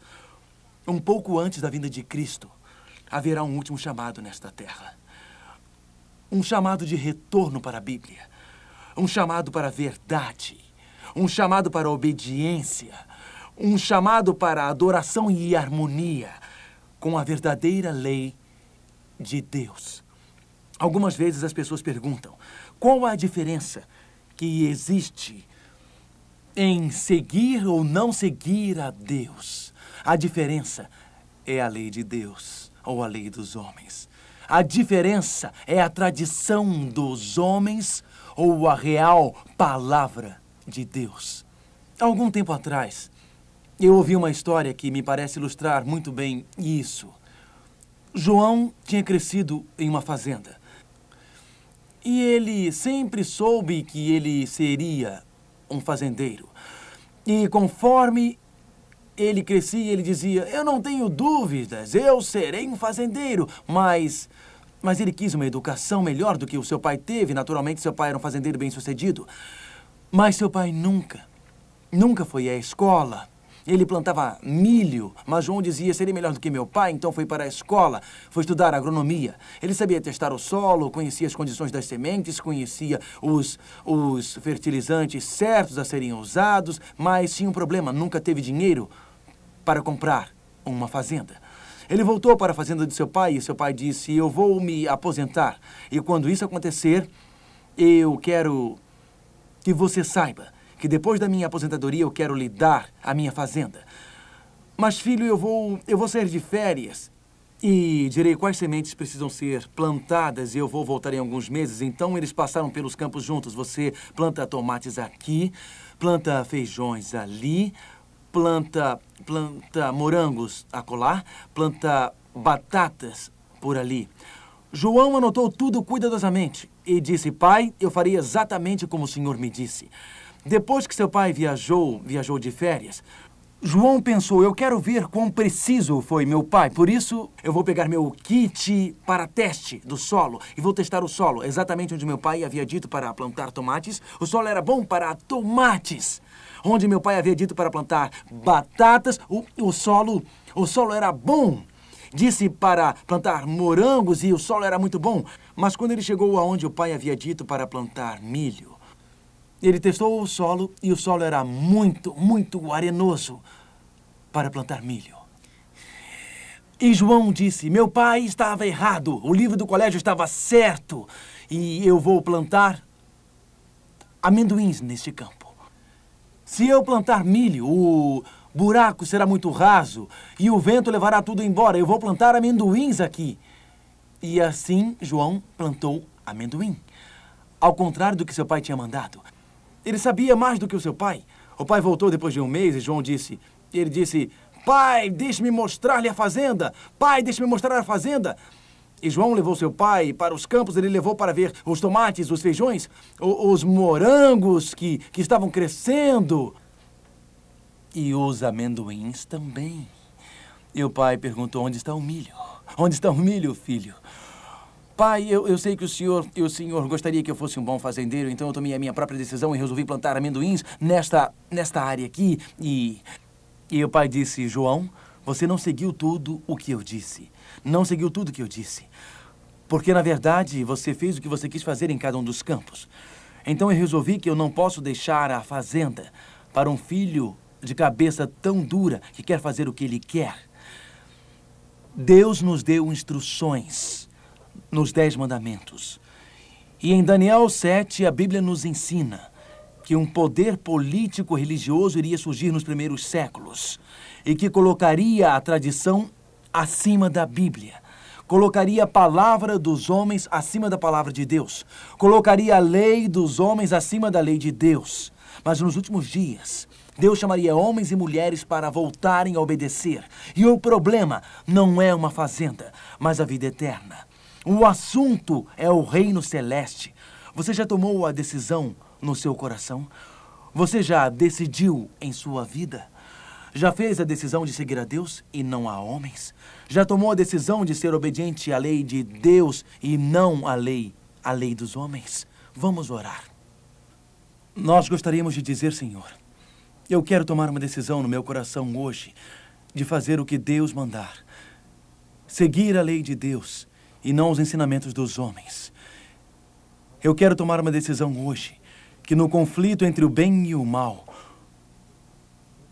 Um pouco antes da vinda de Cristo, haverá um último chamado nesta terra. Um chamado de retorno para a Bíblia um chamado para a verdade, um chamado para a obediência, um chamado para a adoração e harmonia com a verdadeira lei de Deus. Algumas vezes as pessoas perguntam: qual a diferença que existe em seguir ou não seguir a Deus? A diferença é a lei de Deus ou a lei dos homens. A diferença é a tradição dos homens ou a real palavra de Deus. algum tempo atrás, eu ouvi uma história que me parece ilustrar muito bem isso. João tinha crescido em uma fazenda. E ele sempre soube que ele seria um fazendeiro. E conforme ele crescia, ele dizia: Eu não tenho dúvidas, eu serei um fazendeiro. Mas mas ele quis uma educação melhor do que o seu pai teve. Naturalmente, seu pai era um fazendeiro bem-sucedido. Mas seu pai nunca, nunca foi à escola. Ele plantava milho, mas João dizia seria melhor do que meu pai, então foi para a escola, foi estudar agronomia. Ele sabia testar o solo, conhecia as condições das sementes, conhecia os, os fertilizantes certos a serem usados, mas tinha um problema: nunca teve dinheiro para comprar uma fazenda. Ele voltou para a fazenda de seu pai e seu pai disse: Eu vou me aposentar. E quando isso acontecer, eu quero que você saiba que depois da minha aposentadoria eu quero lhe dar a minha fazenda. Mas, filho, eu vou, eu vou sair de férias e direi quais sementes precisam ser plantadas e eu vou voltar em alguns meses. Então, eles passaram pelos campos juntos. Você planta tomates aqui, planta feijões ali, planta, planta morangos acolá, planta batatas por ali. João anotou tudo cuidadosamente e disse: Pai, eu faria exatamente como o senhor me disse. Depois que seu pai viajou, viajou de férias, João pensou: eu quero ver quão preciso foi meu pai. Por isso, eu vou pegar meu kit para teste do solo e vou testar o solo exatamente onde meu pai havia dito para plantar tomates. O solo era bom para tomates onde meu pai havia dito para plantar batatas, o, o solo, o solo era bom. disse para plantar morangos e o solo era muito bom. Mas quando ele chegou aonde o pai havia dito para plantar milho, ele testou o solo e o solo era muito, muito arenoso para plantar milho. E João disse: Meu pai estava errado, o livro do colégio estava certo e eu vou plantar amendoins neste campo. Se eu plantar milho, o buraco será muito raso e o vento levará tudo embora. Eu vou plantar amendoins aqui. E assim João plantou amendoim. Ao contrário do que seu pai tinha mandado. Ele sabia mais do que o seu pai. O pai voltou depois de um mês e João disse: Ele disse, Pai, deixe-me mostrar-lhe a fazenda. Pai, deixe-me mostrar a fazenda. E João levou seu pai para os campos, ele levou para ver os tomates, os feijões, os morangos que, que estavam crescendo. E os amendoins também. E o pai perguntou: onde está o milho? Onde está o milho, filho? Pai, eu, eu sei que o senhor, o senhor gostaria que eu fosse um bom fazendeiro, então eu tomei a minha própria decisão e resolvi plantar amendoins nesta, nesta área aqui. E, e o pai disse: João, você não seguiu tudo o que eu disse. Não seguiu tudo o que eu disse. Porque, na verdade, você fez o que você quis fazer em cada um dos campos. Então eu resolvi que eu não posso deixar a fazenda para um filho de cabeça tão dura que quer fazer o que ele quer. Deus nos deu instruções nos Dez Mandamentos. E em Daniel 7, a Bíblia nos ensina que um poder político religioso iria surgir nos primeiros séculos e que colocaria a tradição acima da Bíblia. Colocaria a palavra dos homens acima da palavra de Deus. Colocaria a lei dos homens acima da lei de Deus. Mas nos últimos dias, Deus chamaria homens e mulheres para voltarem a obedecer. E o problema não é uma fazenda, mas a vida eterna. O assunto é o reino celeste. Você já tomou a decisão no seu coração? Você já decidiu em sua vida? Já fez a decisão de seguir a Deus e não a homens? Já tomou a decisão de ser obediente à lei de Deus e não à lei, à lei dos homens? Vamos orar. Nós gostaríamos de dizer, Senhor, eu quero tomar uma decisão no meu coração hoje de fazer o que Deus mandar. Seguir a lei de Deus e não os ensinamentos dos homens. Eu quero tomar uma decisão hoje que no conflito entre o bem e o mal,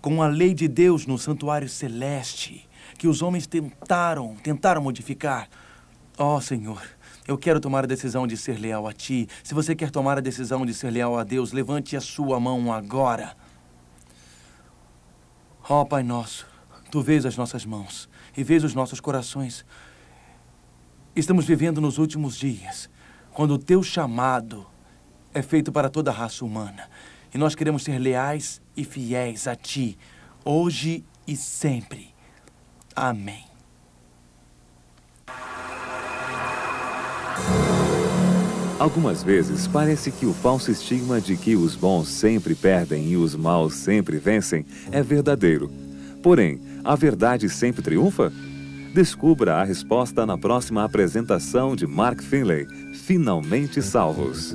com a lei de Deus no santuário celeste, que os homens tentaram, tentaram modificar. Ó oh, Senhor, eu quero tomar a decisão de ser leal a Ti. Se você quer tomar a decisão de ser leal a Deus, levante a sua mão agora. Ó oh, Pai nosso, Tu vês as nossas mãos e vês os nossos corações. Estamos vivendo nos últimos dias, quando o Teu chamado é feito para toda a raça humana. E nós queremos ser leais e fiéis a Ti, hoje e sempre. Amém. Algumas vezes parece que o falso estigma de que os bons sempre perdem e os maus sempre vencem é verdadeiro. Porém, a verdade sempre triunfa? Descubra a resposta na próxima apresentação de Mark Finlay, Finalmente Salvos.